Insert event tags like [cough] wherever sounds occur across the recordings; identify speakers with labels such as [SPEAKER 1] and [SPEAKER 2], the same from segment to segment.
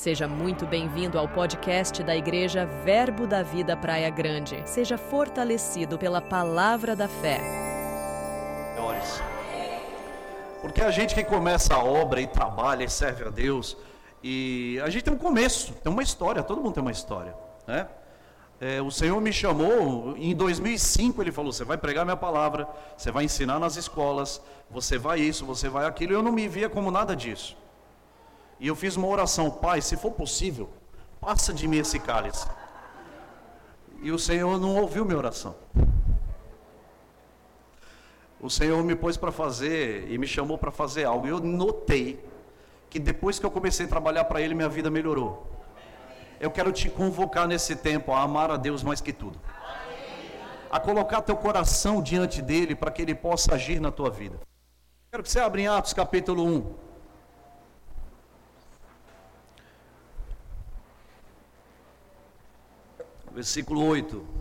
[SPEAKER 1] Seja muito bem-vindo ao podcast da Igreja Verbo da Vida Praia Grande. Seja fortalecido pela palavra da fé.
[SPEAKER 2] Porque a gente que começa a obra e trabalha e serve a Deus, e a gente tem um começo, tem uma história, todo mundo tem uma história, né? É, o Senhor me chamou em 2005. Ele falou: Você vai pregar minha palavra, você vai ensinar nas escolas, você vai isso, você vai aquilo. Eu não me via como nada disso. E eu fiz uma oração: Pai, se for possível, passa de mim esse cálice. E o Senhor não ouviu minha oração. O Senhor me pôs para fazer e me chamou para fazer algo. E eu notei que depois que eu comecei a trabalhar para Ele, minha vida melhorou eu quero te convocar nesse tempo a amar a Deus mais que tudo. A colocar teu coração diante dele para que ele possa agir na tua vida. Quero que você abra em Atos capítulo 1. Versículo 8.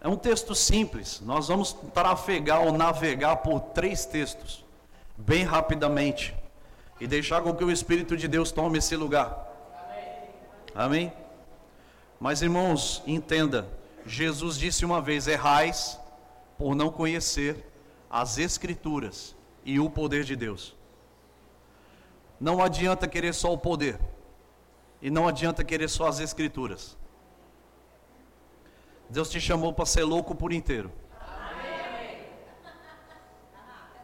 [SPEAKER 2] É um texto simples. Nós vamos trafegar ou navegar por três textos, bem rapidamente, e deixar com que o Espírito de Deus tome esse lugar. Amém? Mas irmãos, entenda, Jesus disse uma vez: errais por não conhecer as Escrituras e o poder de Deus. Não adianta querer só o poder, e não adianta querer só as Escrituras. Deus te chamou para ser louco por inteiro.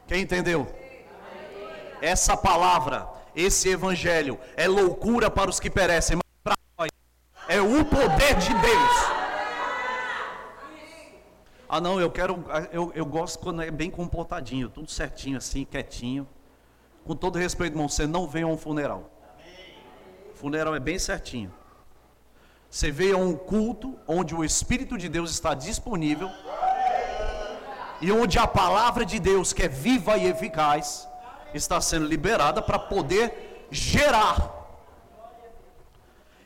[SPEAKER 2] Quem entendeu? Essa palavra, esse evangelho, é loucura para os que perecem é o poder de Deus. Ah, não, eu quero, eu, eu gosto quando é bem comportadinho, tudo certinho assim, quietinho. Com todo respeito, irmão, você não vem a um funeral. funeral é bem certinho. Você veio a um culto onde o Espírito de Deus está disponível e onde a palavra de Deus, que é viva e eficaz, está sendo liberada para poder gerar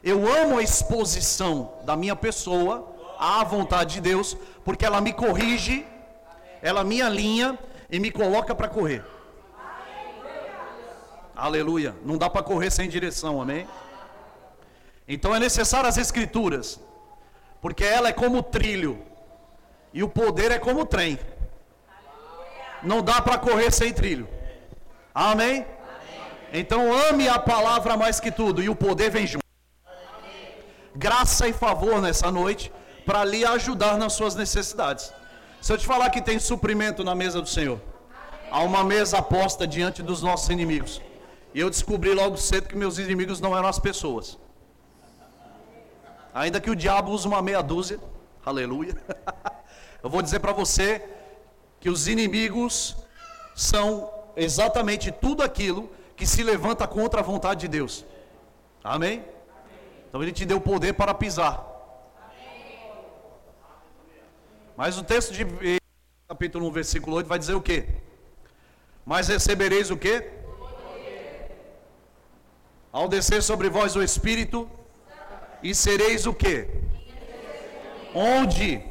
[SPEAKER 2] eu amo a exposição da minha pessoa à vontade de Deus, porque ela me corrige, ela me alinha e me coloca para correr. Aleluia. Não dá para correr sem direção, amém? Então é necessário as escrituras, porque ela é como trilho e o poder é como trem. Não dá para correr sem trilho. Amém? Então ame a palavra mais que tudo e o poder vem junto graça e favor nessa noite para lhe ajudar nas suas necessidades. Se eu te falar que tem suprimento na mesa do Senhor, há uma mesa posta diante dos nossos inimigos. E eu descobri logo cedo que meus inimigos não eram as pessoas. Ainda que o diabo use uma meia dúzia, aleluia. [laughs] Eu vou dizer para você que os inimigos são exatamente tudo aquilo que se levanta contra a vontade de Deus. Amém? Então ele te deu poder para pisar. Mas o texto de capítulo 1, versículo 8 vai dizer o quê? Mas recebereis o quê? Ao descer sobre vós o Espírito, e sereis o quê? Onde?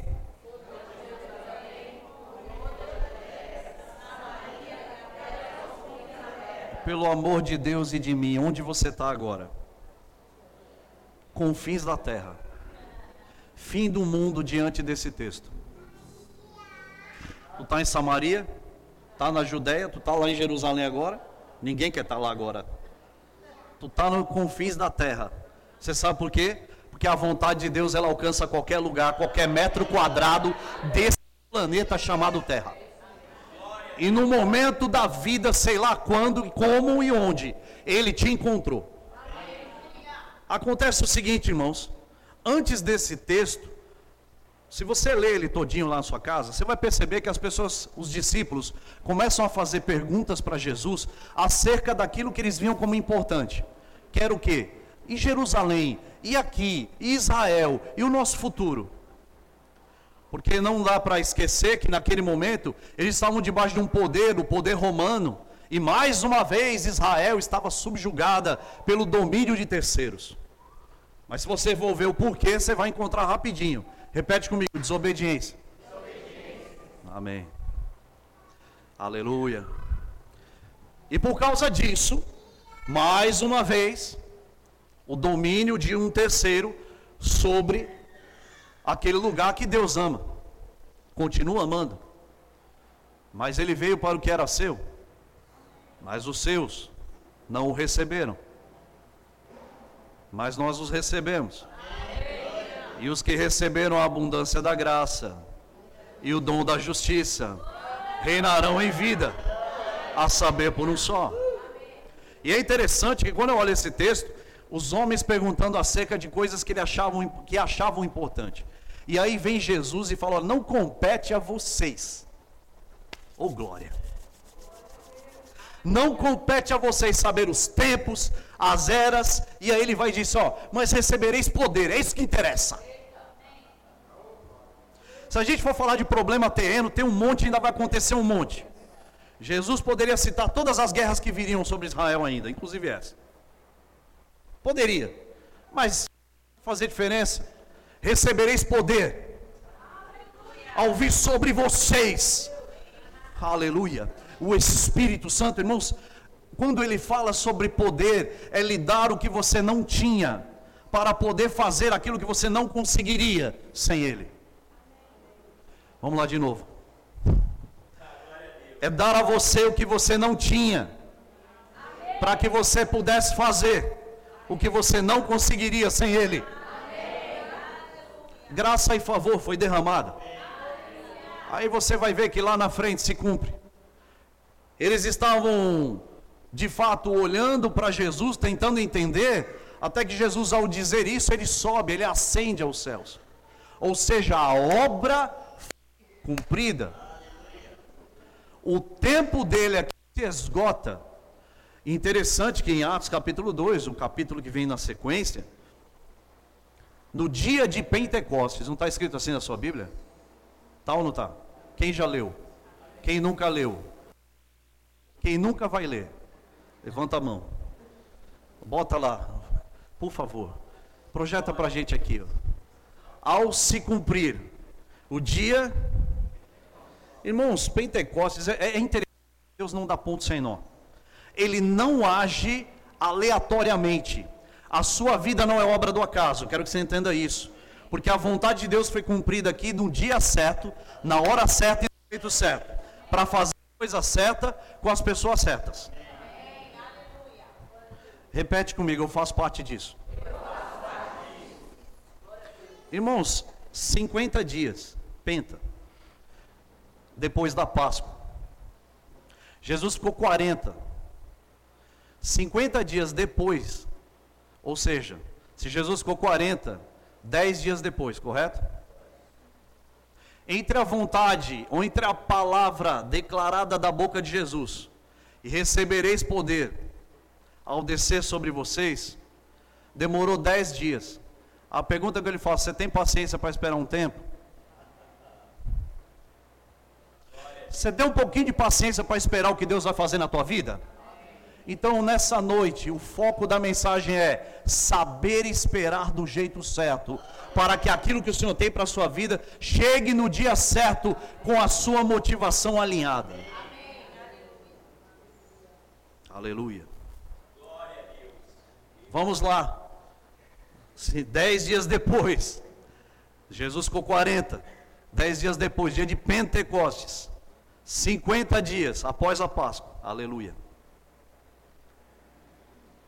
[SPEAKER 2] Pelo amor de Deus e de mim, onde você está agora? confins da terra. Fim do mundo diante desse texto. Tu está em Samaria, está na Judéia, tu está lá em Jerusalém agora. Ninguém quer estar tá lá agora. Tu está no confins da terra. Você sabe por quê? Porque a vontade de Deus ela alcança qualquer lugar, qualquer metro quadrado desse planeta chamado Terra. E no momento da vida, sei lá quando, como e onde, ele te encontrou. Acontece o seguinte, irmãos, antes desse texto, se você ler ele todinho lá na sua casa, você vai perceber que as pessoas, os discípulos, começam a fazer perguntas para Jesus acerca daquilo que eles viam como importante. Que era o quê? E Jerusalém, e aqui, e Israel, e o nosso futuro. Porque não dá para esquecer que naquele momento eles estavam debaixo de um poder, o poder romano, e mais uma vez Israel estava subjugada pelo domínio de terceiros. Mas se você for ver o porquê, você vai encontrar rapidinho. Repete comigo: desobediência. desobediência. Amém. Aleluia. E por causa disso, mais uma vez, o domínio de um terceiro sobre aquele lugar que Deus ama. Continua amando. Mas ele veio para o que era seu. Mas os seus não o receberam. Mas nós os recebemos. E os que receberam a abundância da graça e o dom da justiça reinarão em vida, a saber por um só. E é interessante que quando eu olho esse texto, os homens perguntando acerca de coisas que, ele achavam, que achavam importante. E aí vem Jesus e fala: Não compete a vocês. Ô oh, glória! Não compete a vocês saber os tempos, as eras, e aí ele vai dizer: Ó, mas recebereis poder, é isso que interessa. Se a gente for falar de problema terreno, tem um monte, ainda vai acontecer um monte. Jesus poderia citar todas as guerras que viriam sobre Israel ainda, inclusive essa. Poderia. Mas fazer diferença. Recebereis poder ao vir sobre vocês. Aleluia. O Espírito Santo, irmãos, quando ele fala sobre poder, é lhe dar o que você não tinha, para poder fazer aquilo que você não conseguiria sem ele. Vamos lá de novo. É dar a você o que você não tinha, para que você pudesse fazer o que você não conseguiria sem Ele. Graça e favor foi derramada. Aí você vai ver que lá na frente se cumpre. Eles estavam de fato olhando para Jesus, tentando entender, até que Jesus, ao dizer isso, ele sobe, ele ascende aos céus. Ou seja, a obra cumprida. O tempo dele aqui se esgota. Interessante que em Atos capítulo 2, um capítulo que vem na sequência, no dia de Pentecostes, não está escrito assim na sua Bíblia? Tá ou não está? Quem já leu? Quem nunca leu? Quem nunca vai ler? Levanta a mão. Bota lá, por favor. Projeta para a gente aqui. Ó. Ao se cumprir o dia Irmãos, Pentecostes é, é interessante, Deus não dá ponto sem nó. Ele não age aleatoriamente. A sua vida não é obra do acaso, quero que você entenda isso. Porque a vontade de Deus foi cumprida aqui no dia certo, na hora certa e no jeito certo. Para fazer a coisa certa com as pessoas certas. Repete comigo, eu faço parte disso. Irmãos, 50 dias, penta depois da Páscoa. Jesus ficou 40. 50 dias depois, ou seja, se Jesus ficou 40, 10 dias depois, correto? Entre a vontade, ou entre a palavra declarada da boca de Jesus, e recebereis poder ao descer sobre vocês, demorou 10 dias. A pergunta que ele faz: você tem paciência para esperar um tempo? Você tem um pouquinho de paciência para esperar o que Deus vai fazer na tua vida? Então, nessa noite, o foco da mensagem é saber esperar do jeito certo, para que aquilo que o Senhor tem para a sua vida chegue no dia certo com a sua motivação alinhada. Aleluia. Vamos lá. Dez dias depois, Jesus ficou 40. Dez dias depois, dia de Pentecostes. 50 dias após a Páscoa, aleluia.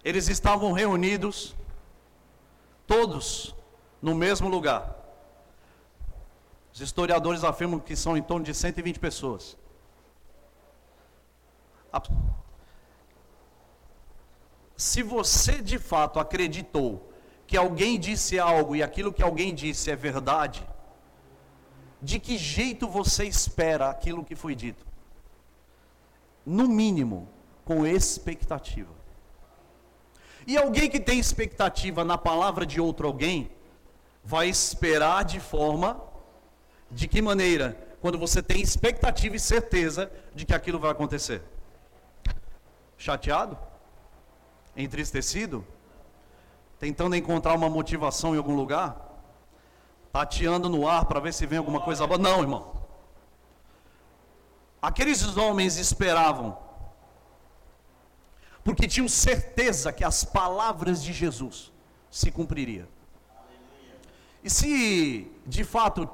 [SPEAKER 2] Eles estavam reunidos, todos, no mesmo lugar. Os historiadores afirmam que são em torno de 120 pessoas. Se você de fato acreditou que alguém disse algo e aquilo que alguém disse é verdade, de que jeito você espera aquilo que foi dito? No mínimo, com expectativa. E alguém que tem expectativa na palavra de outro alguém, vai esperar de forma, de que maneira? Quando você tem expectativa e certeza de que aquilo vai acontecer. Chateado? Entristecido? Tentando encontrar uma motivação em algum lugar? tateando no ar para ver se vem alguma coisa boa. Não, irmão. Aqueles homens esperavam, porque tinham certeza que as palavras de Jesus se cumpriria. E se de fato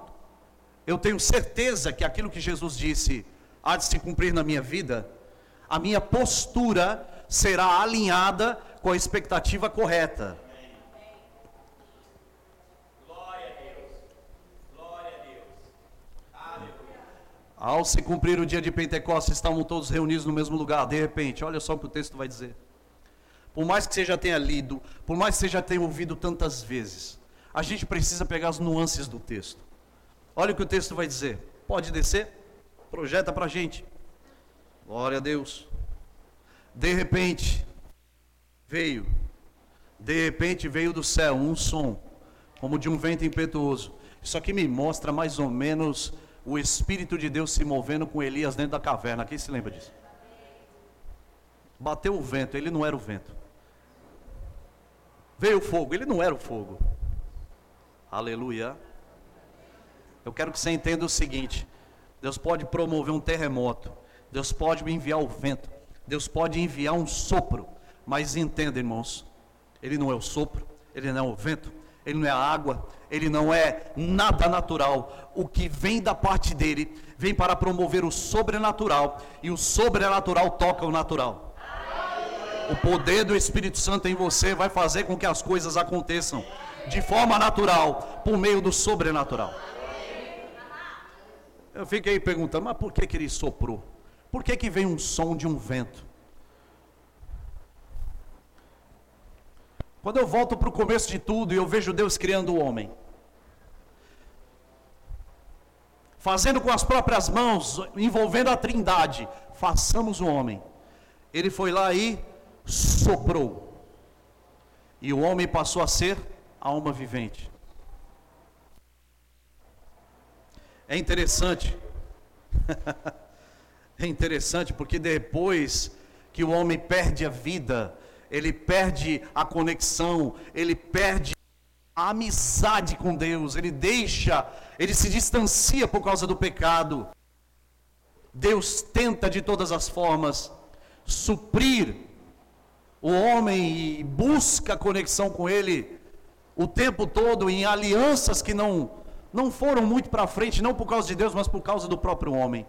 [SPEAKER 2] eu tenho certeza que aquilo que Jesus disse há de se cumprir na minha vida, a minha postura será alinhada com a expectativa correta. Ao se cumprir o dia de Pentecostes, estavam todos reunidos no mesmo lugar. De repente, olha só o que o texto vai dizer. Por mais que você já tenha lido, por mais que você já tenha ouvido tantas vezes, a gente precisa pegar as nuances do texto. Olha o que o texto vai dizer. Pode descer? Projeta para a gente. Glória a Deus. De repente, veio. De repente veio do céu um som, como de um vento impetuoso. Isso aqui me mostra mais ou menos o Espírito de Deus se movendo com Elias dentro da caverna. Quem se lembra disso? Bateu o vento, ele não era o vento. Veio o fogo, ele não era o fogo. Aleluia. Eu quero que você entenda o seguinte: Deus pode promover um terremoto, Deus pode enviar o vento, Deus pode enviar um sopro, mas entenda, irmãos, Ele não é o sopro, Ele não é o vento, Ele não é água, ele não é nada natural. O que vem da parte dele vem para promover o sobrenatural, e o sobrenatural toca o natural. O poder do Espírito Santo em você vai fazer com que as coisas aconteçam de forma natural, por meio do sobrenatural. Eu fiquei perguntando, mas por que, que ele soprou? Por que, que vem um som de um vento? Quando eu volto para o começo de tudo e eu vejo Deus criando o homem, fazendo com as próprias mãos, envolvendo a trindade, façamos o homem. Ele foi lá e soprou. E o homem passou a ser alma vivente. É interessante. [laughs] é interessante porque depois que o homem perde a vida, ele perde a conexão, ele perde a amizade com Deus, ele deixa, ele se distancia por causa do pecado. Deus tenta de todas as formas suprir o homem e busca conexão com ele o tempo todo em alianças que não não foram muito para frente, não por causa de Deus, mas por causa do próprio homem.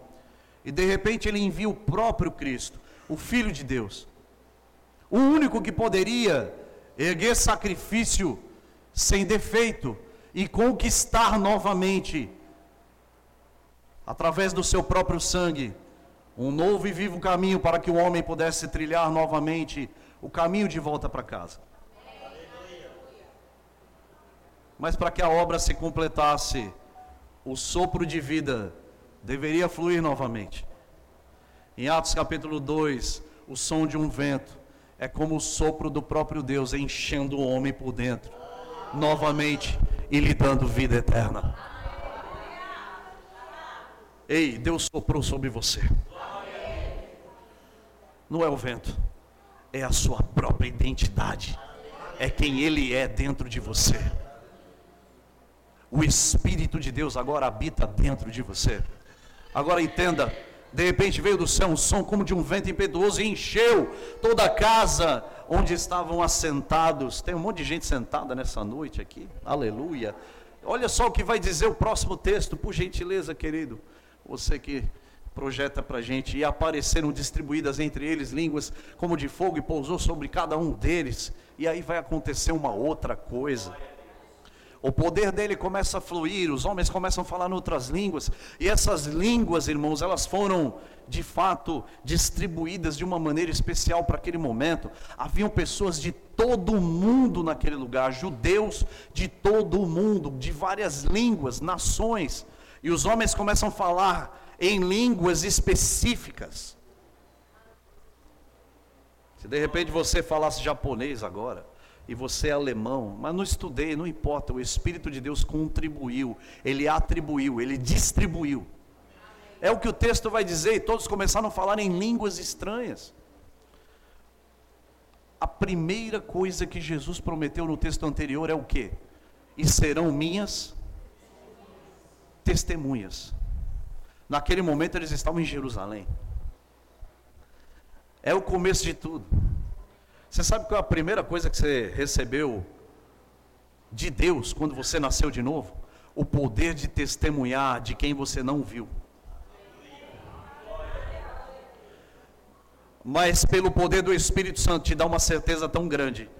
[SPEAKER 2] E de repente ele envia o próprio Cristo, o filho de Deus, o único que poderia erguer sacrifício sem defeito e conquistar novamente, através do seu próprio sangue, um novo e vivo caminho para que o homem pudesse trilhar novamente o caminho de volta para casa. Mas para que a obra se completasse, o sopro de vida deveria fluir novamente. Em Atos capítulo 2, o som de um vento é como o sopro do próprio Deus enchendo o homem por dentro, novamente e lhe dando vida eterna. Ei, Deus soprou sobre você. Não é o vento, é a sua própria identidade, é quem Ele é dentro de você. O Espírito de Deus agora habita dentro de você. Agora entenda de repente veio do céu um som como de um vento impetuoso e encheu toda a casa onde estavam assentados. Tem um monte de gente sentada nessa noite aqui. Aleluia. Olha só o que vai dizer o próximo texto, por gentileza, querido. Você que projeta para a gente. E apareceram distribuídas entre eles línguas como de fogo e pousou sobre cada um deles. E aí vai acontecer uma outra coisa o poder dele começa a fluir, os homens começam a falar em outras línguas, e essas línguas, irmãos, elas foram de fato distribuídas de uma maneira especial para aquele momento. Haviam pessoas de todo o mundo naquele lugar, judeus de todo o mundo, de várias línguas, nações, e os homens começam a falar em línguas específicas. Se de repente você falasse japonês agora, e você é alemão, mas não estudei, não importa, o Espírito de Deus contribuiu, ele atribuiu, ele distribuiu. É o que o texto vai dizer, e todos começaram a falar em línguas estranhas. A primeira coisa que Jesus prometeu no texto anterior é o que? E serão minhas testemunhas. Naquele momento eles estavam em Jerusalém. É o começo de tudo. Você sabe qual é a primeira coisa que você recebeu de Deus quando você nasceu de novo? O poder de testemunhar de quem você não viu. Mas pelo poder do Espírito Santo te dá uma certeza tão grande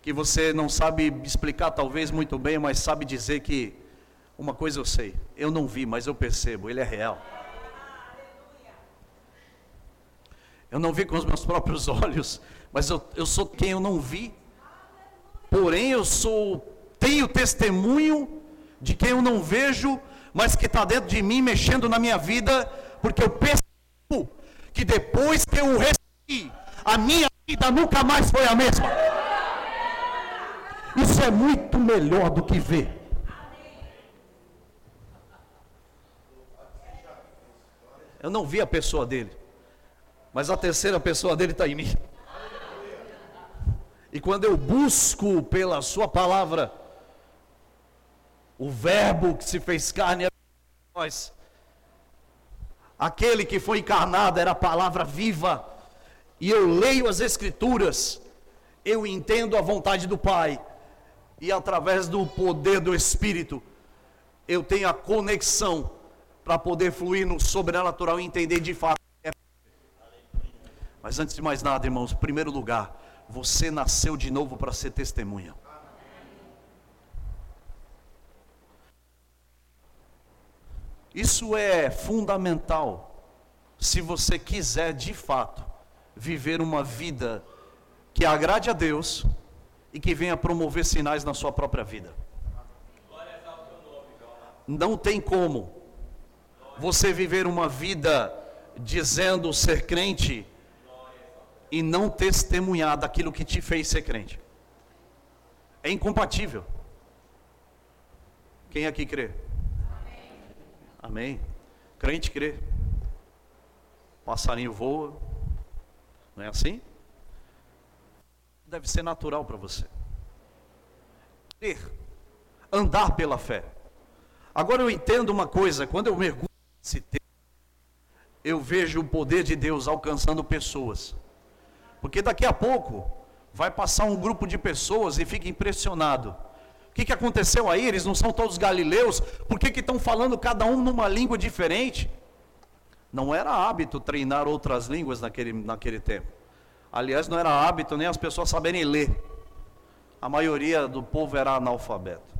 [SPEAKER 2] que você não sabe explicar talvez muito bem, mas sabe dizer que uma coisa eu sei, eu não vi, mas eu percebo, ele é real. Eu não vi com os meus próprios [laughs] olhos, mas eu, eu sou quem eu não vi. Porém, eu sou, tenho testemunho de quem eu não vejo, mas que está dentro de mim, mexendo na minha vida, porque eu percebo que depois que eu o recebi, a minha vida nunca mais foi a mesma. Isso é muito melhor do que ver. Eu não vi a pessoa dele, mas a terceira pessoa dele está em mim. E quando eu busco pela Sua palavra, o Verbo que se fez carne é nós, aquele que foi encarnado era a palavra viva, e eu leio as Escrituras, eu entendo a vontade do Pai, e através do poder do Espírito, eu tenho a conexão para poder fluir no sobrenatural e entender de fato. Mas antes de mais nada, irmãos, primeiro lugar, você nasceu de novo para ser testemunha. Isso é fundamental se você quiser de fato viver uma vida que agrade a Deus e que venha promover sinais na sua própria vida. Não tem como você viver uma vida dizendo ser crente e não testemunhar daquilo que te fez ser crente. É incompatível. Quem aqui crê? Amém. Amém. Crente crê. Passarinho voa. Não é assim? Deve ser natural para você. Crer. Andar pela fé. Agora eu entendo uma coisa, quando eu mergulho nesse texto, eu vejo o poder de Deus alcançando pessoas. Porque daqui a pouco vai passar um grupo de pessoas e fica impressionado. O que, que aconteceu aí? Eles não são todos galileus? Por que estão falando cada um numa língua diferente? Não era hábito treinar outras línguas naquele, naquele tempo. Aliás, não era hábito nem as pessoas saberem ler. A maioria do povo era analfabeto.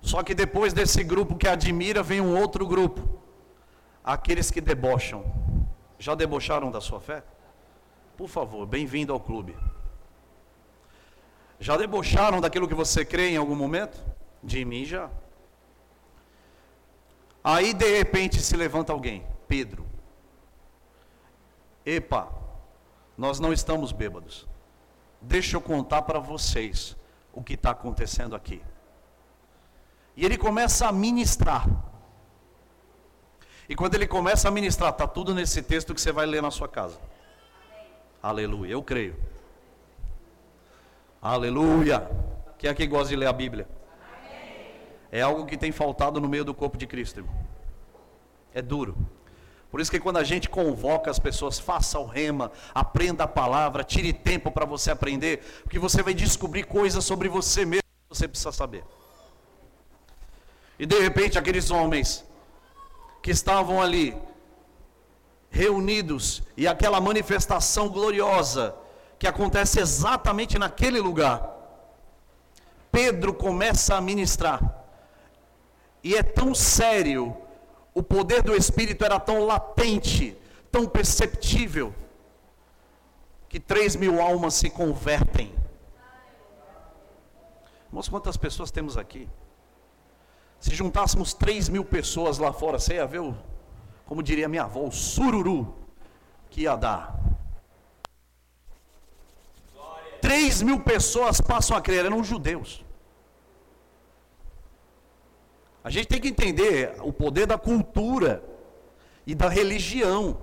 [SPEAKER 2] Só que depois desse grupo que admira, vem um outro grupo. Aqueles que debocham. Já debocharam da sua fé? Por favor, bem-vindo ao clube. Já debocharam daquilo que você crê em algum momento? De mim já. Aí de repente se levanta alguém, Pedro. Epa, nós não estamos bêbados. Deixa eu contar para vocês o que está acontecendo aqui. E ele começa a ministrar. E quando ele começa a ministrar, está tudo nesse texto que você vai ler na sua casa. Aleluia, eu creio. Aleluia. Quem aqui gosta de ler a Bíblia? É algo que tem faltado no meio do corpo de Cristo. Irmão. É duro. Por isso que quando a gente convoca as pessoas, faça o rema, aprenda a palavra, tire tempo para você aprender, porque você vai descobrir coisas sobre você mesmo que você precisa saber. E de repente aqueles homens que estavam ali reunidos e aquela manifestação gloriosa que acontece exatamente naquele lugar. Pedro começa a ministrar, e é tão sério, o poder do Espírito era tão latente, tão perceptível, que três mil almas se convertem. Irmãos, quantas pessoas temos aqui? Se juntássemos três mil pessoas lá fora, você ia ver o como diria minha avó, o sururu que ia dar. Três mil pessoas passam a crer, eram judeus. A gente tem que entender o poder da cultura e da religião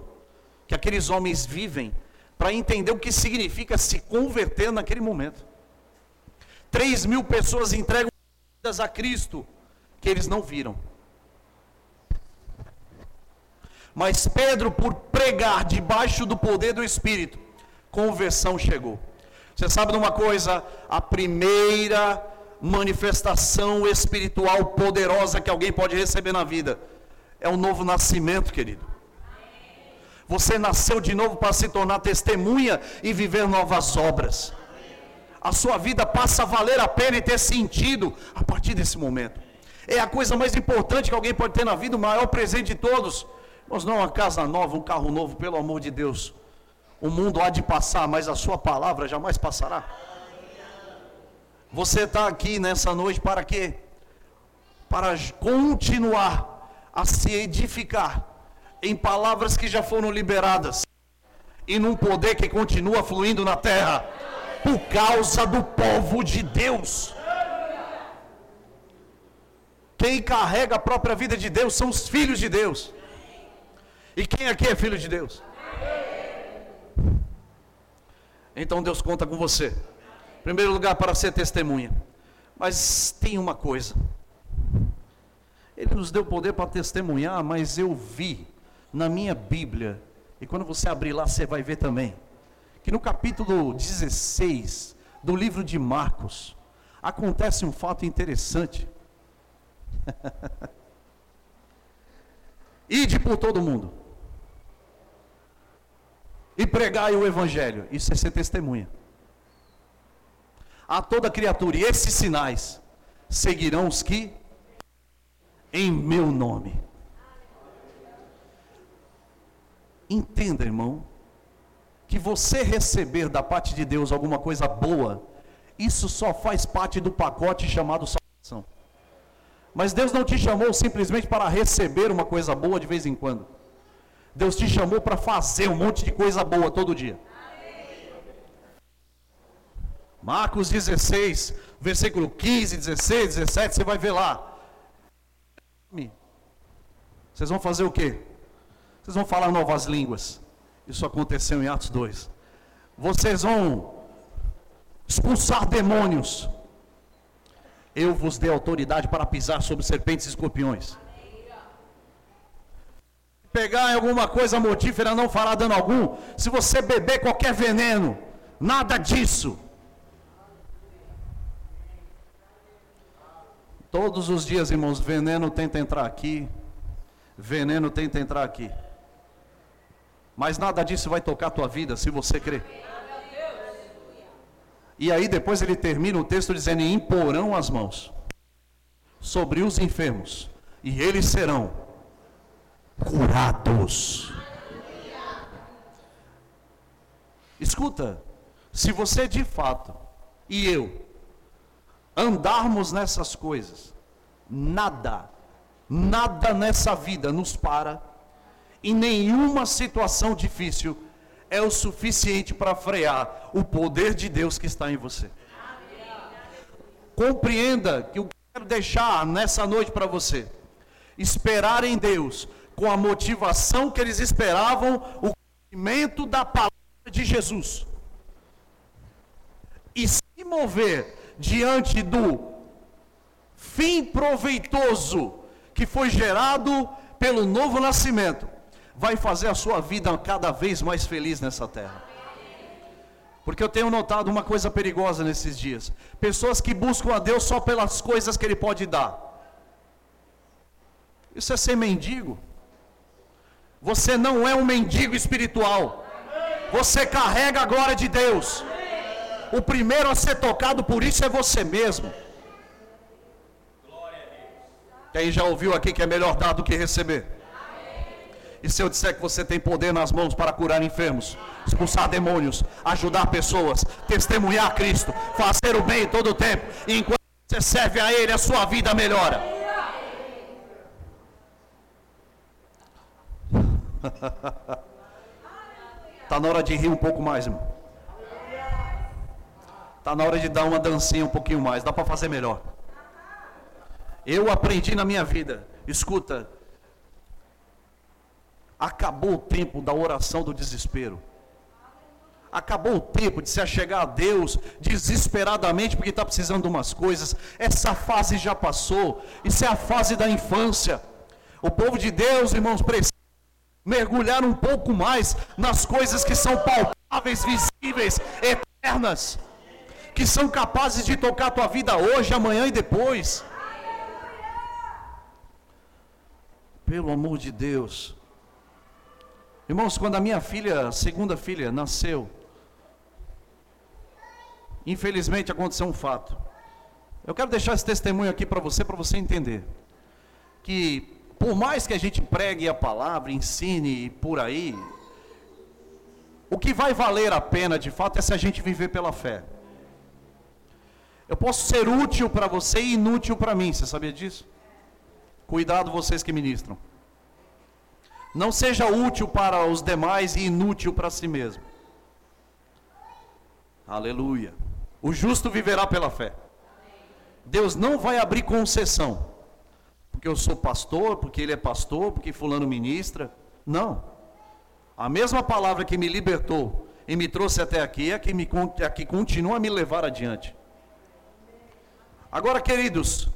[SPEAKER 2] que aqueles homens vivem para entender o que significa se converter naquele momento. Três mil pessoas entregam vidas a Cristo que eles não viram. Mas Pedro, por pregar debaixo do poder do Espírito, conversão chegou. Você sabe de uma coisa? A primeira manifestação espiritual poderosa que alguém pode receber na vida é o novo nascimento, querido. Você nasceu de novo para se tornar testemunha e viver novas obras. A sua vida passa a valer a pena e ter sentido a partir desse momento. É a coisa mais importante que alguém pode ter na vida, o maior presente de todos. Mas não uma casa nova, um carro novo, pelo amor de Deus. O mundo há de passar, mas a sua palavra jamais passará. Você está aqui nessa noite para quê? Para continuar a se edificar em palavras que já foram liberadas e num poder que continua fluindo na terra por causa do povo de Deus. Quem carrega a própria vida de Deus são os filhos de Deus. E quem aqui é filho de Deus? Então Deus conta com você. Em primeiro lugar, para ser testemunha. Mas tem uma coisa. Ele nos deu poder para testemunhar, mas eu vi na minha Bíblia, e quando você abrir lá, você vai ver também, que no capítulo 16 do livro de Marcos, acontece um fato interessante. [laughs] Ide por todo mundo e pregai o evangelho. Isso é ser testemunha. A toda criatura, e esses sinais seguirão os que em meu nome. Entenda, irmão, que você receber da parte de Deus alguma coisa boa, isso só faz parte do pacote chamado salvação. Mas Deus não te chamou simplesmente para receber uma coisa boa de vez em quando. Deus te chamou para fazer um monte de coisa boa todo dia. Marcos 16, versículo 15, 16, 17, você vai ver lá. Vocês vão fazer o quê? Vocês vão falar novas línguas. Isso aconteceu em Atos 2. Vocês vão expulsar demônios. Eu vos dei autoridade para pisar sobre serpentes e escorpiões pegar alguma coisa mortífera, não fará dano algum. Se você beber qualquer veneno, nada disso. Todos os dias, irmãos, veneno tenta entrar aqui, veneno tenta entrar aqui. Mas nada disso vai tocar a tua vida se você crer. E aí depois ele termina o texto dizendo: imporão as mãos sobre os enfermos, e eles serão curados. Escuta, se você de fato e eu andarmos nessas coisas, nada, nada nessa vida nos para, e nenhuma situação difícil é o suficiente para frear o poder de Deus que está em você. Compreenda que eu quero deixar nessa noite para você. Esperar em Deus com a motivação que eles esperavam o cumprimento da palavra de Jesus. E se mover diante do fim proveitoso que foi gerado pelo novo nascimento, vai fazer a sua vida cada vez mais feliz nessa terra. Porque eu tenho notado uma coisa perigosa nesses dias: pessoas que buscam a Deus só pelas coisas que Ele pode dar. Isso é ser mendigo. Você não é um mendigo espiritual. Você carrega a glória de Deus. O primeiro a ser tocado por isso é você mesmo. Quem já ouviu aqui que é melhor dar do que receber? E se eu disser que você tem poder nas mãos para curar enfermos, expulsar demônios, ajudar pessoas, testemunhar Cristo, fazer o bem todo o tempo, e enquanto você serve a Ele, a sua vida melhora. Está [laughs] na hora de rir um pouco mais, irmão. Está na hora de dar uma dancinha um pouquinho mais. Dá para fazer melhor. Eu aprendi na minha vida. Escuta. Acabou o tempo da oração do desespero. Acabou o tempo de se achegar a Deus desesperadamente porque está precisando de umas coisas. Essa fase já passou. Isso é a fase da infância. O povo de Deus, irmãos, precisa mergulhar um pouco mais nas coisas que são palpáveis, visíveis, eternas. que são capazes de tocar a tua vida hoje, amanhã e depois. Pelo amor de Deus. Irmãos, quando a minha filha, segunda filha, nasceu, infelizmente aconteceu um fato. Eu quero deixar esse testemunho aqui para você, para você entender. Que por mais que a gente pregue a palavra, ensine por aí, o que vai valer a pena de fato é se a gente viver pela fé. Eu posso ser útil para você e inútil para mim, você sabia disso? Cuidado vocês que ministram. Não seja útil para os demais e inútil para si mesmo. Aleluia. O justo viverá pela fé. Deus não vai abrir concessão. Porque eu sou pastor, porque ele é pastor, porque fulano ministra. Não. A mesma palavra que me libertou e me trouxe até aqui é que, me, é que continua a me levar adiante. Agora, queridos,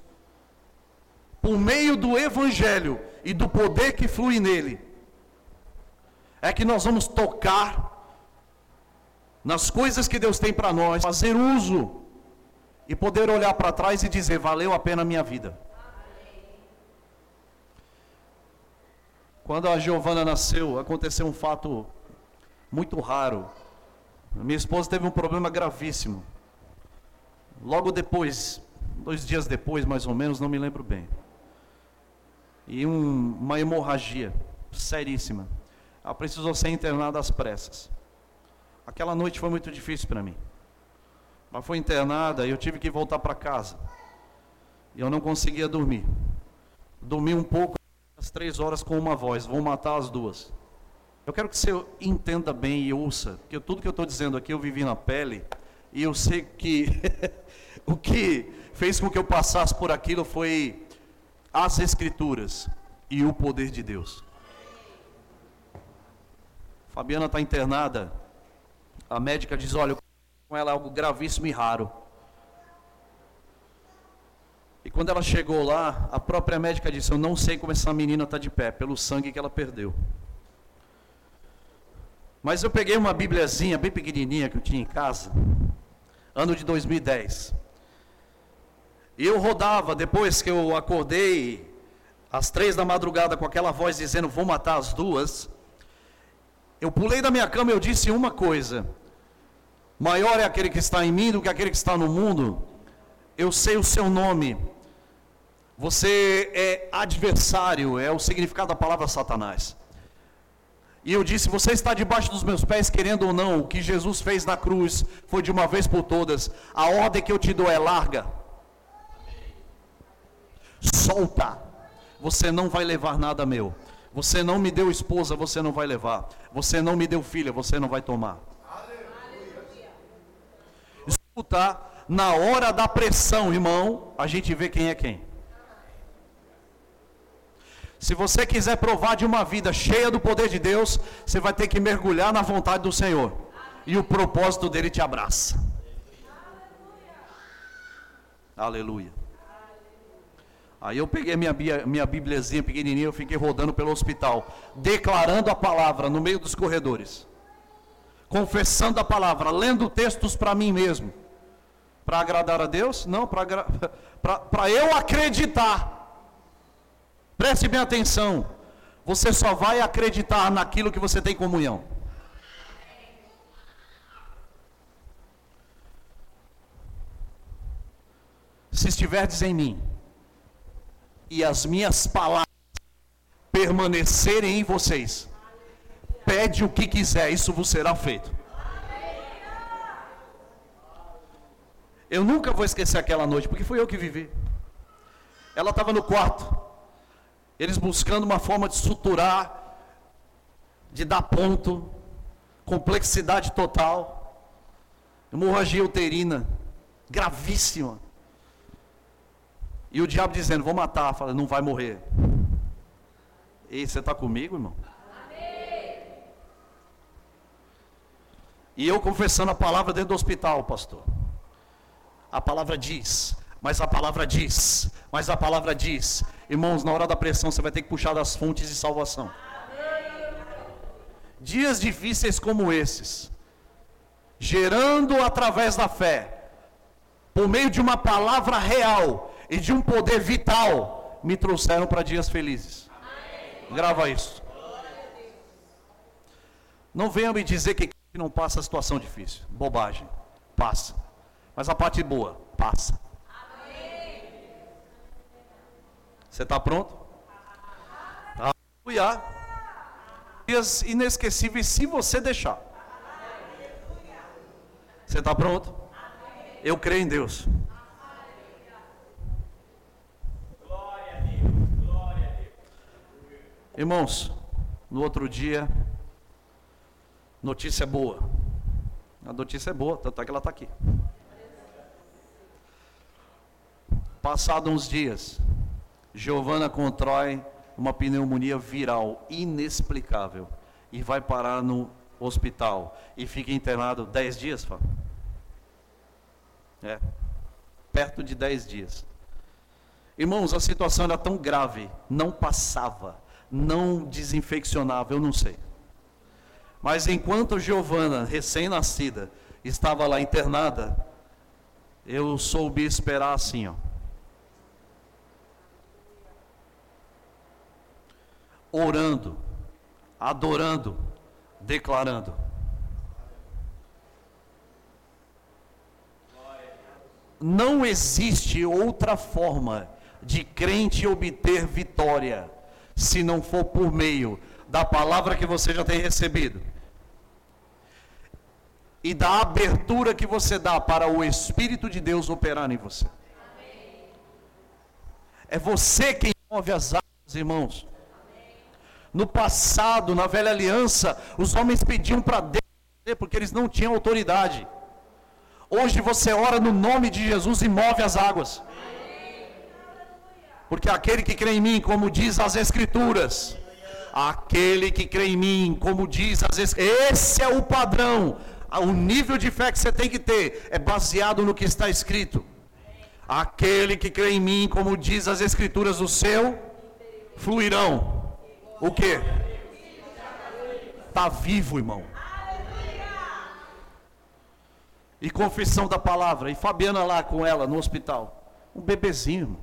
[SPEAKER 2] por meio do Evangelho e do poder que flui nele, é que nós vamos tocar nas coisas que Deus tem para nós, fazer uso e poder olhar para trás e dizer: valeu a pena a minha vida. Quando a Giovana nasceu, aconteceu um fato muito raro. Minha esposa teve um problema gravíssimo. Logo depois, dois dias depois, mais ou menos, não me lembro bem. E um, uma hemorragia seríssima. Ela precisou ser internada às pressas. Aquela noite foi muito difícil para mim. Ela foi internada e eu tive que voltar para casa. E eu não conseguia dormir. Dormi um pouco, às três horas, com uma voz: vou matar as duas. Eu quero que você entenda bem e ouça, porque tudo que eu estou dizendo aqui eu vivi na pele. E eu sei que [laughs] o que fez com que eu passasse por aquilo foi as Escrituras e o poder de Deus. Fabiana está internada. A médica diz: olha, com ela é algo gravíssimo e raro. E quando ela chegou lá, a própria médica disse: Eu não sei como essa menina está de pé, pelo sangue que ela perdeu. Mas eu peguei uma bibliazinha bem pequenininha que eu tinha em casa, ano de 2010. E eu rodava, depois que eu acordei, às três da madrugada, com aquela voz dizendo: Vou matar as duas. Eu pulei da minha cama e eu disse uma coisa: maior é aquele que está em mim do que aquele que está no mundo. Eu sei o seu nome. Você é adversário, é o significado da palavra Satanás. E eu disse: Você está debaixo dos meus pés, querendo ou não, o que Jesus fez na cruz foi de uma vez por todas. A ordem que eu te dou é larga. Solta. Você não vai levar nada meu. Você não me deu esposa, você não vai levar. Você não me deu filha, você não vai tomar. Escuta, na hora da pressão, irmão, a gente vê quem é quem. Se você quiser provar de uma vida cheia do poder de Deus, você vai ter que mergulhar na vontade do Senhor. E o propósito dele te abraça. Aleluia. Aí eu peguei minha, minha bíbliazinha pequenininha, eu fiquei rodando pelo hospital, declarando a palavra no meio dos corredores, confessando a palavra, lendo textos para mim mesmo. Para agradar a Deus? Não, para [laughs] eu acreditar. Preste bem atenção. Você só vai acreditar naquilo que você tem comunhão. Se estiverdes em mim e as minhas palavras permanecerem em vocês, pede o que quiser, isso vos será feito. Eu nunca vou esquecer aquela noite, porque fui eu que vivi. Ela estava no quarto, eles buscando uma forma de suturar, de dar ponto, complexidade total, hemorragia uterina, gravíssima. E o diabo dizendo: Vou matar. Fala, não vai morrer. E você está comigo, irmão? Amém. E eu confessando a palavra dentro do hospital, pastor. A palavra diz, mas a palavra diz, mas a palavra diz. Irmãos, na hora da pressão você vai ter que puxar das fontes de salvação. Dias difíceis como esses, gerando através da fé por meio de uma palavra real e de um poder vital, me trouxeram para dias felizes. Grava isso. Não venha me dizer que não passa situação difícil. Bobagem. Passa. Mas a parte boa, passa. Você está pronto? Aleluia. Dias inesquecíveis se você deixar. Você está pronto? Eu creio em Deus. Irmãos, no outro dia, notícia boa. A notícia é boa, tanto é que ela está aqui. Passados uns dias, Giovana contrai uma pneumonia viral inexplicável e vai parar no hospital e fica internado 10 dias, Fábio. É, perto de 10 dias. Irmãos, a situação era tão grave, não passava, não desinfeccionava, eu não sei. Mas enquanto Giovana, recém-nascida, estava lá internada, eu soube esperar assim, ó. Orando, adorando, declarando. Não existe outra forma de crente obter vitória se não for por meio da palavra que você já tem recebido e da abertura que você dá para o Espírito de Deus operar em você. É você quem move as águas, irmãos. No passado, na velha aliança, os homens pediam para Deus, porque eles não tinham autoridade. Hoje você ora no nome de Jesus e move as águas. Porque aquele que crê em mim, como diz as Escrituras, aquele que crê em mim, como diz as Escrituras, esse é o padrão. O nível de fé que você tem que ter é baseado no que está escrito. Aquele que crê em mim, como diz as Escrituras, do céu fluirão. O que? Está vivo, irmão. E confissão da palavra. E Fabiana lá com ela no hospital. Um bebezinho.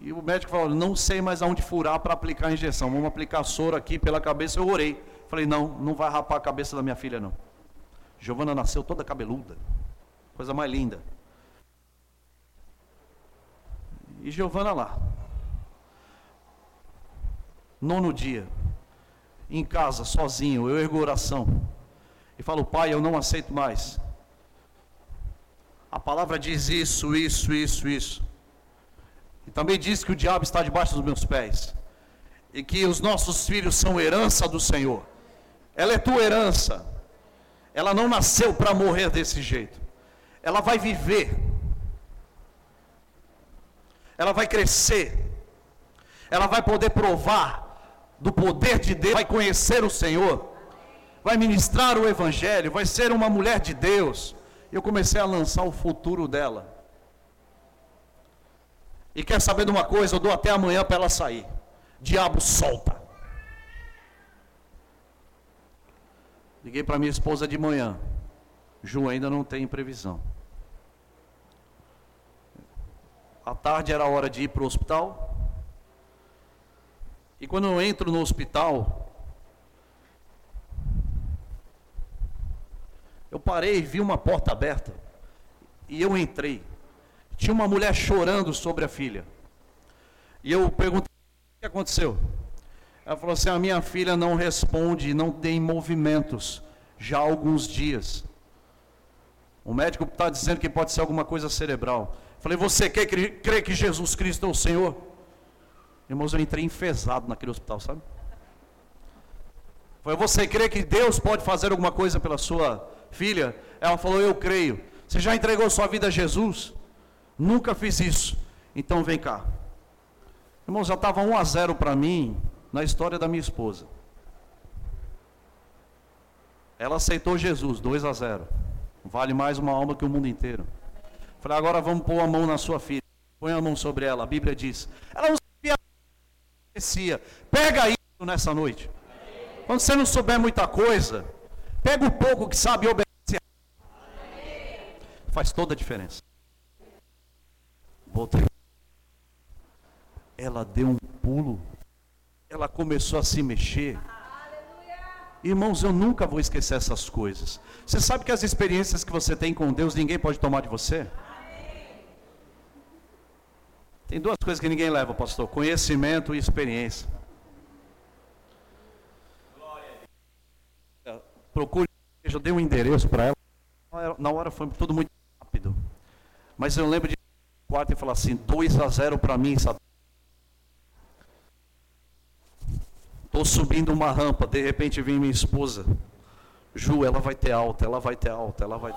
[SPEAKER 2] E o médico falou: não sei mais aonde furar para aplicar a injeção. Vamos aplicar soro aqui pela cabeça. Eu orei. Falei: não, não vai rapar a cabeça da minha filha, não. Giovana nasceu toda cabeluda. Coisa mais linda. E Giovana lá. Nono dia. Em casa, sozinho, eu ergo oração. E falo: Pai, eu não aceito mais. A palavra diz isso, isso, isso, isso. E também diz que o diabo está debaixo dos meus pés. E que os nossos filhos são herança do Senhor. Ela é tua herança. Ela não nasceu para morrer desse jeito. Ela vai viver. Ela vai crescer. Ela vai poder provar do poder de Deus, vai conhecer o Senhor, vai ministrar o Evangelho, vai ser uma mulher de Deus. Eu comecei a lançar o futuro dela. E quer saber de uma coisa? Eu dou até amanhã para ela sair. Diabo solta. Liguei para minha esposa de manhã. Ju ainda não tem previsão. À tarde era hora de ir para o hospital. E quando eu entro no hospital, eu parei e vi uma porta aberta. E eu entrei tinha uma mulher chorando sobre a filha. E eu perguntei: o que aconteceu? Ela falou assim: a minha filha não responde, não tem movimentos já há alguns dias. O médico está dizendo que pode ser alguma coisa cerebral. Falei: você quer crer que Jesus Cristo é o Senhor? Irmãos, eu entrei enfesado naquele hospital, sabe? Falei: você crê que Deus pode fazer alguma coisa pela sua filha? Ela falou: eu creio. Você já entregou sua vida a Jesus? Nunca fiz isso. Então vem cá. Irmão, já estava 1 a 0 para mim na história da minha esposa. Ela aceitou Jesus, 2 a 0. Vale mais uma alma que o mundo inteiro. Falei, agora vamos pôr a mão na sua filha. Põe a mão sobre ela. A Bíblia diz. Ela não sabia. Pega isso nessa noite. Quando você não souber muita coisa, pega o pouco que sabe e obedece. Faz toda a diferença. Voltei. Ela deu um pulo. Ela começou a se mexer. Irmãos, eu nunca vou esquecer essas coisas. Você sabe que as experiências que você tem com Deus, ninguém pode tomar de você? Tem duas coisas que ninguém leva, pastor: conhecimento e experiência. Procure, eu dei um endereço para ela. Na hora foi tudo muito rápido. Mas eu lembro de quarto e falar assim: 2 a 0 para mim, Satanás. Estou subindo uma rampa, de repente vem minha esposa. Ju, ela vai ter alta, ela vai ter alta, ela vai.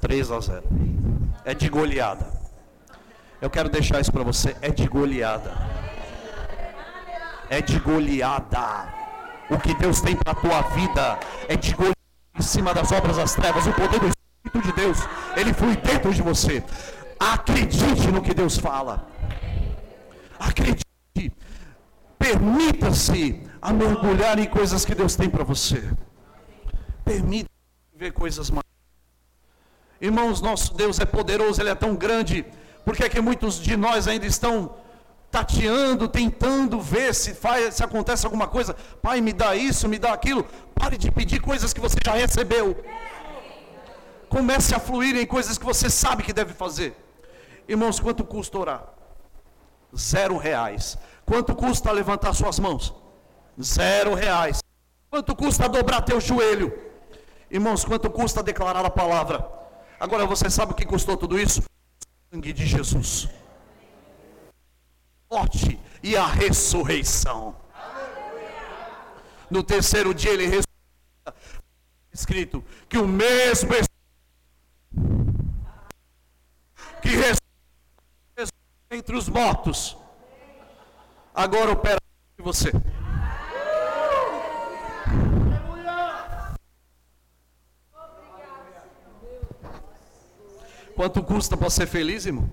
[SPEAKER 2] 3 a 0. É de goleada. Eu quero deixar isso para você, é de goleada. É de goleada. O que Deus tem para a tua vida é de goleada em cima das obras das trevas. O poder do Espírito de Deus, ele flui dentro de você. Acredite no que Deus fala. Acredite. Permita-se a mergulhar em coisas que Deus tem para você. Permita ver coisas mais. Irmãos, nosso Deus é poderoso, Ele é tão grande. Porque é que muitos de nós ainda estão tateando, tentando ver se, faz, se acontece alguma coisa. Pai, me dá isso, me dá aquilo. Pare de pedir coisas que você já recebeu. Comece a fluir em coisas que você sabe que deve fazer. Irmãos, quanto custa orar? Zero reais. Quanto custa levantar suas mãos? Zero reais. Quanto custa dobrar teu joelho? Irmãos, quanto custa declarar a palavra? Agora você sabe o que custou tudo isso? O sangue de Jesus. Morte e a ressurreição. No terceiro dia ele ressuscita. Escrito que o mesmo que ressuscita entre os mortos agora opera em você. Quanto custa para ser feliz, irmão?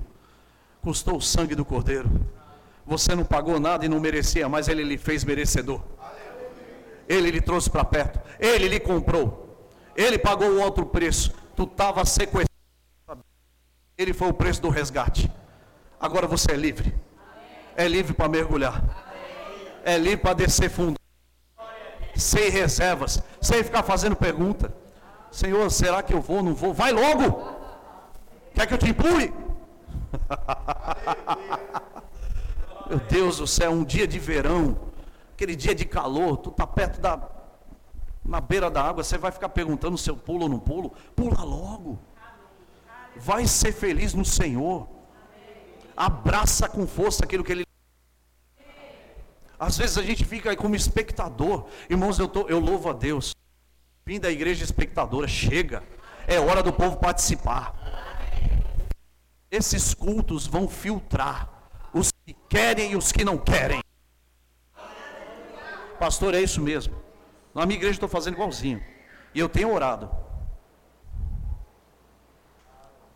[SPEAKER 2] Custou o sangue do Cordeiro. Você não pagou nada e não merecia, mas Ele lhe fez merecedor. Ele lhe trouxe para perto. Ele lhe comprou. Ele pagou o outro preço. Tu estava sequestrado. Ele foi o preço do resgate. Agora você é livre é livre para mergulhar, é livre para descer fundo, sem reservas, sem ficar fazendo pergunta. Senhor, será que eu vou? Não vou? Vai logo! Quer que eu te empurre? Meu Deus do céu, um dia de verão, aquele dia de calor, tu está perto da. na beira da água, você vai ficar perguntando se eu pulo ou não pulo? Pula logo. Vai ser feliz no Senhor. Abraça com força aquilo que Ele às vezes a gente fica aí como espectador. Irmãos, eu, tô, eu louvo a Deus. Vim da igreja espectadora, chega. É hora do povo participar. Esses cultos vão filtrar os que querem e os que não querem. Pastor, é isso mesmo. Na minha igreja estou fazendo igualzinho. E eu tenho orado.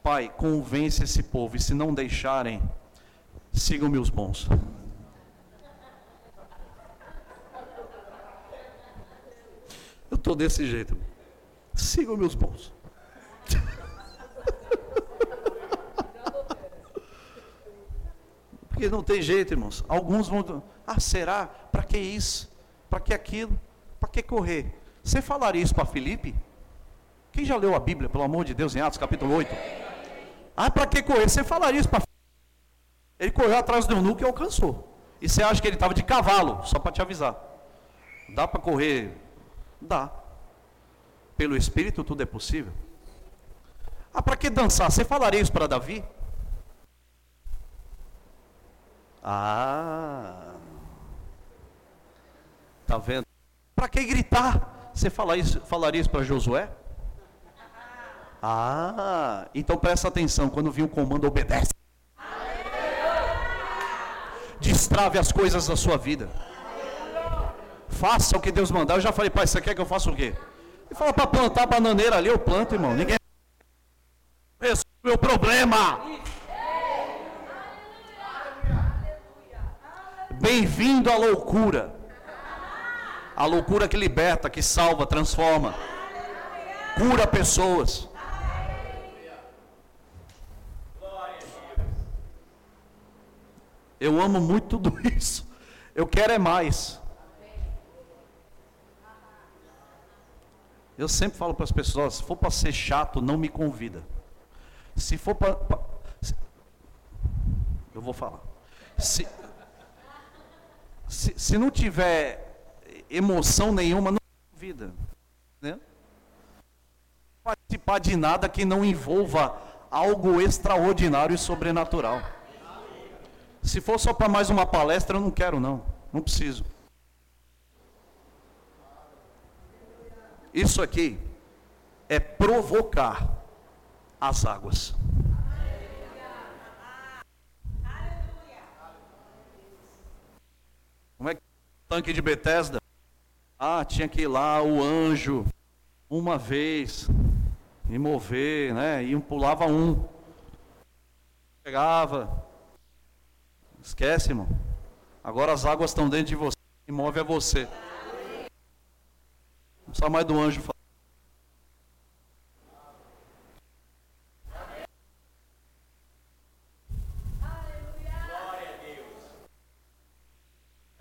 [SPEAKER 2] Pai, convence esse povo. E se não deixarem, sigam meus bons. Eu estou desse jeito. Sigam meus bons. Porque não tem jeito, irmãos. Alguns vão. Ah, será? Para que isso? Para que aquilo? Para que correr? Você falaria isso para Felipe? Quem já leu a Bíblia, pelo amor de Deus, em Atos capítulo 8? Ah, para que correr? Você falaria isso para Ele correu atrás do eunuco e alcançou. E você acha que ele estava de cavalo, só para te avisar. Dá para correr Dá. Pelo Espírito tudo é possível. Ah, para que dançar? Você falaria isso para Davi? Ah. Tá vendo? Para que gritar? Você isso, falaria isso para Josué? Ah, então presta atenção, quando vir o comando, obedece. Destrave as coisas da sua vida. Faça o que Deus mandar. Eu já falei, pai, você quer que eu faça o quê? Ele fala para plantar bananeira ali, eu planto, irmão. Ninguém resolve o meu problema. Bem-vindo à loucura. A loucura que liberta, que salva, transforma. cura pessoas. Eu amo muito tudo [laughs] isso. Eu quero é mais. Eu sempre falo para as pessoas: se for para ser chato, não me convida. Se for para. Eu vou falar. Se, se, se, não tiver emoção nenhuma, não me convida. Né? Participar de nada que não envolva algo extraordinário e sobrenatural. Se for só para mais uma palestra, eu não quero, não. Não preciso. Isso aqui é provocar as águas. Como é que tanque de Betesda? Ah, tinha que ir lá o anjo uma vez e mover, né? E pulava um. Pegava, Esquece, irmão. Agora as águas estão dentro de você. E move é você. Não precisa mais do anjo falar.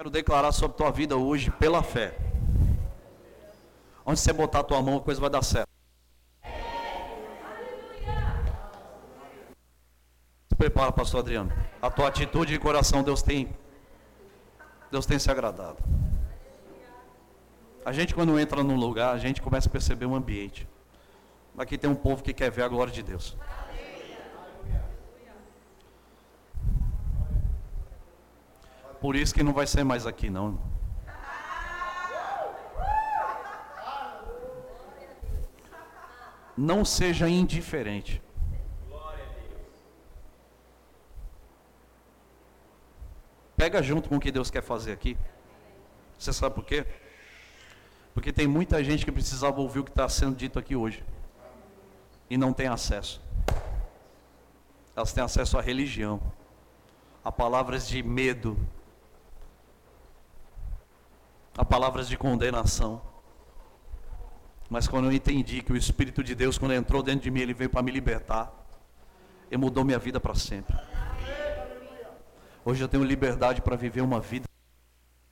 [SPEAKER 2] Quero declarar sobre tua vida hoje pela fé. Onde você botar a tua mão, a coisa vai dar certo. prepara, pastor Adriano. A tua atitude de coração, Deus tem. Deus tem se agradado. A gente quando entra num lugar, a gente começa a perceber o um ambiente. Aqui tem um povo que quer ver a glória de Deus. Por isso que não vai ser mais aqui não. Não seja indiferente. Pega junto com o que Deus quer fazer aqui. Você sabe por quê? Porque tem muita gente que precisava ouvir o que está sendo dito aqui hoje. E não tem acesso. Elas têm acesso à religião, a palavras de medo, a palavras de condenação. Mas quando eu entendi que o Espírito de Deus, quando entrou dentro de mim, ele veio para me libertar, ele mudou minha vida para sempre. Hoje eu tenho liberdade para viver uma vida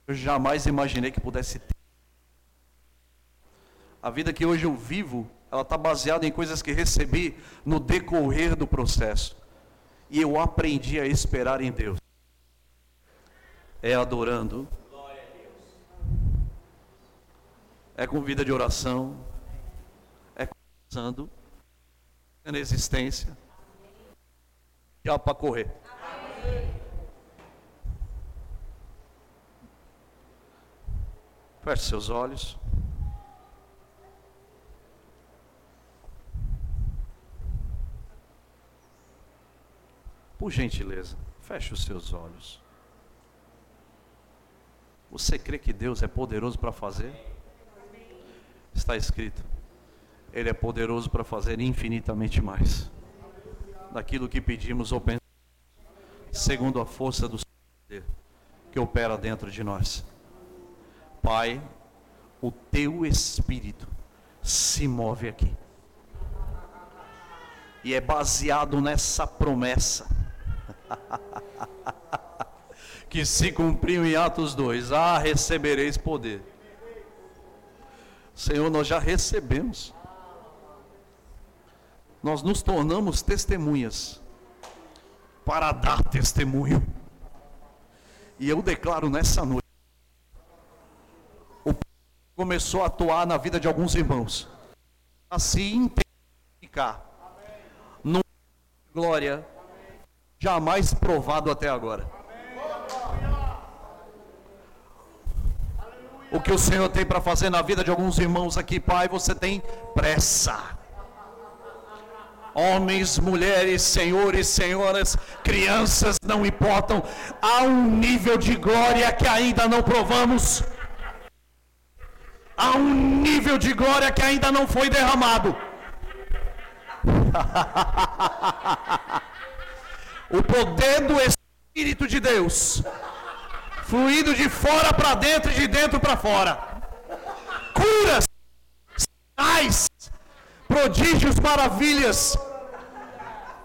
[SPEAKER 2] que eu jamais imaginei que pudesse ter. A vida que hoje eu vivo, ela está baseada em coisas que recebi no decorrer do processo. E eu aprendi a esperar em Deus. É adorando. É com vida de oração. É conversando. É na existência. Já para correr. Feche seus olhos. Por gentileza, feche os seus olhos. Você crê que Deus é poderoso para fazer? Está escrito. Ele é poderoso para fazer infinitamente mais daquilo que pedimos ou pensamos, segundo a força do poder que opera dentro de nós. Pai, o teu espírito se move aqui. E é baseado nessa promessa. [laughs] que se cumpriu em Atos 2: Ah, recebereis poder. Senhor, nós já recebemos. Nós nos tornamos testemunhas para dar testemunho. E eu declaro nessa noite começou a atuar na vida de alguns irmãos. A se intensificar. No glória jamais provado até agora. O que o Senhor tem para fazer na vida de alguns irmãos aqui, Pai, você tem pressa. Homens, mulheres, senhores, senhoras, crianças, não importam, há um nível de glória que ainda não provamos a um nível de glória que ainda não foi derramado. [laughs] o poder do Espírito de Deus, fluindo de fora para dentro e de dentro para fora. Curas, sinais, prodígios, maravilhas,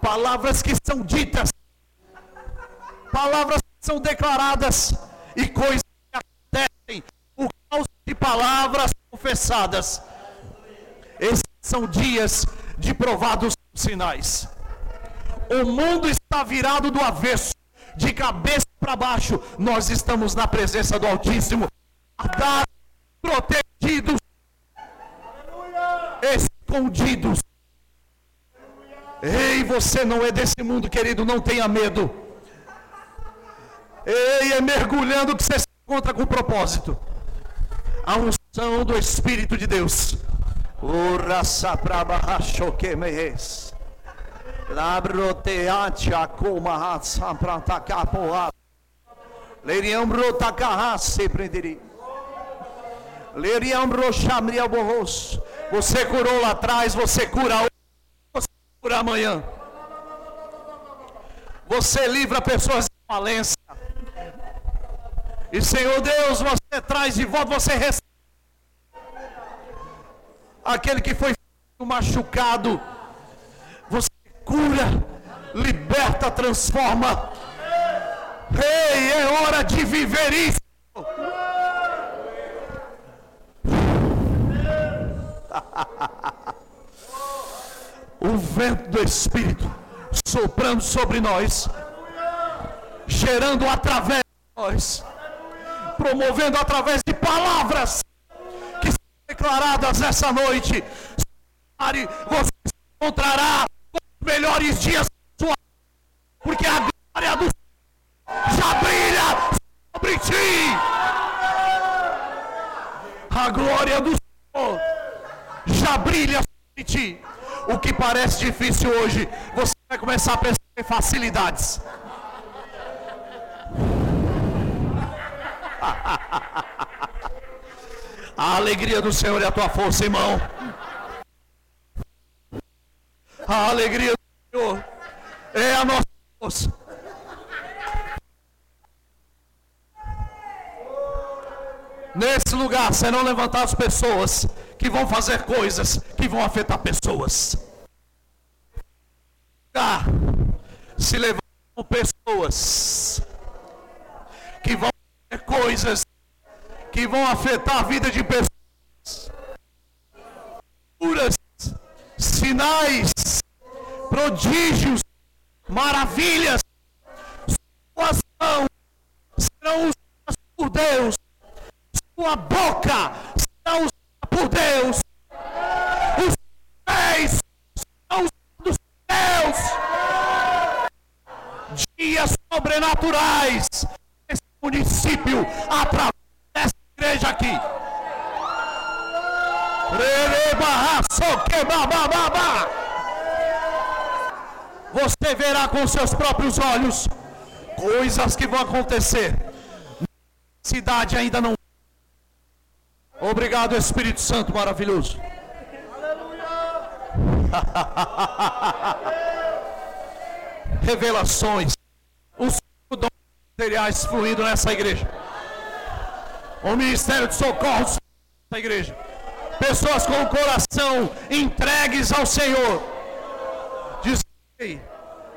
[SPEAKER 2] palavras que são ditas, palavras que são declaradas e coisas que acontecem por causa de palavras confessadas. Esses são dias de provados sinais. O mundo está virado do avesso, de cabeça para baixo. Nós estamos na presença do Altíssimo, protegidos, escondidos. Ei, você não é desse mundo, querido, não tenha medo. Ei, é mergulhando que você se encontra com propósito. A unção do Espírito de Deus. Ora sabraba rachoque hatsa prata capoa. Leriam brota carrace prenderi. Leriam brochamria borros. Você curou lá atrás, você cura hoje, você cura amanhã. Você livra pessoas de falência. E Senhor Deus, você traz de volta, você recebe aquele que foi machucado, cura, liberta, transforma. Ei, é hora de viver isso. [laughs] o vento do Espírito soprando sobre nós, gerando através de nós, promovendo através de palavras declaradas essa noite. Você encontrará melhores dias da sua porque a glória do já brilha sobre ti. A glória do Senhor já brilha sobre ti. O que parece difícil hoje, você vai começar a em facilidades. [laughs] A alegria do Senhor é a tua força, irmão. A alegria Senhor é a nossa força. Nesse lugar serão levantadas pessoas que vão fazer coisas que vão afetar pessoas. Ah, se levantam pessoas que vão fazer coisas que vão afetar a vida de pessoas. Curas, sinais, prodígios, maravilhas, suas mãos serão usadas por Deus, sua boca será usada por Deus, os pés serão usados por Deus. Dias sobrenaturais nesse município através igreja aqui. Você verá com seus próprios olhos coisas que vão acontecer. cidade ainda não. Obrigado, Espírito Santo maravilhoso. [laughs] Revelações. Os dons materiais fluindo nessa igreja o ministério de socorro da igreja. Pessoas com o coração entregues ao Senhor.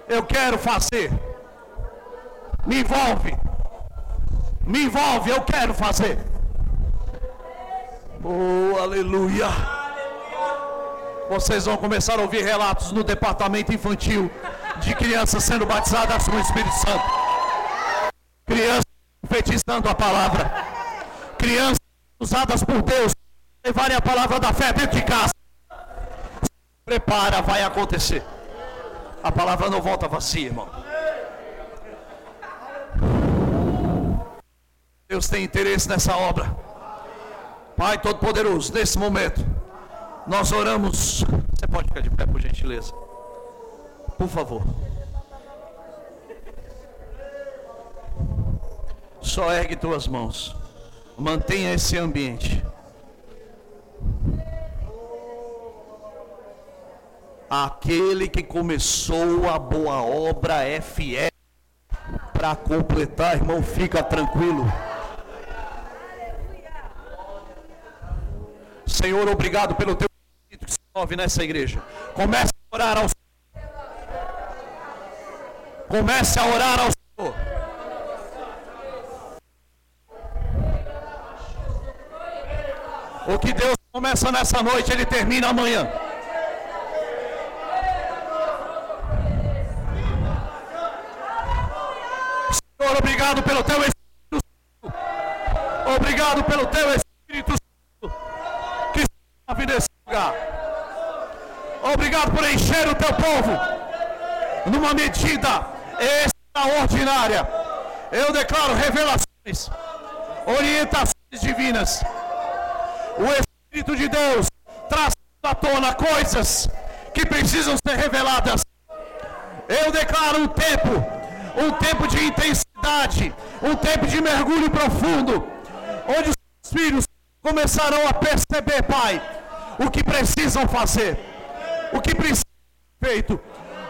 [SPEAKER 2] Eu quero fazer. Me envolve. Me envolve, eu quero fazer. Oh, aleluia. Vocês vão começar a ouvir relatos no departamento infantil de crianças sendo batizadas com o Espírito Santo. Crianças profetizando a palavra crianças usadas por Deus levarem a palavra da fé dentro de casa. Prepara, vai acontecer. A palavra não volta vazia, irmão. Deus tem interesse nessa obra. Pai Todo-Poderoso, nesse momento, nós oramos. Você pode ficar de pé, por gentileza? Por favor. Só ergue tuas mãos. Mantenha esse ambiente. Aquele que começou a boa obra é fiel para completar, irmão, fica tranquilo. Senhor, obrigado pelo teu espírito que move nessa igreja. Comece a orar ao Senhor. Comece a orar ao Senhor. O que Deus começa nessa noite, Ele termina amanhã. Obrigado pelo teu Espírito Santo. Obrigado pelo teu Espírito Santo que está nesse lugar. Obrigado por encher o teu povo numa medida extraordinária. Eu declaro revelações, orientações divinas. O Espírito de Deus traz à tona coisas que precisam ser reveladas. Eu declaro um tempo, um tempo de intensidade, um tempo de mergulho profundo, onde os filhos começarão a perceber, Pai, o que precisam fazer, o que precisa ser feito.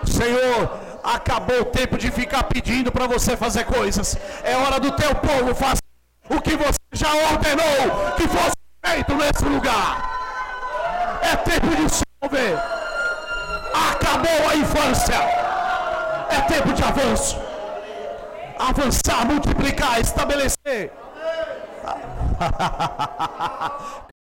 [SPEAKER 2] Senhor, acabou o tempo de ficar pedindo para você fazer coisas. É hora do teu povo fazer o que você já ordenou que fosse feito nesse lugar. É tempo de se mover. Acabou a infância. É tempo de avanço. Avançar, multiplicar, estabelecer. [laughs]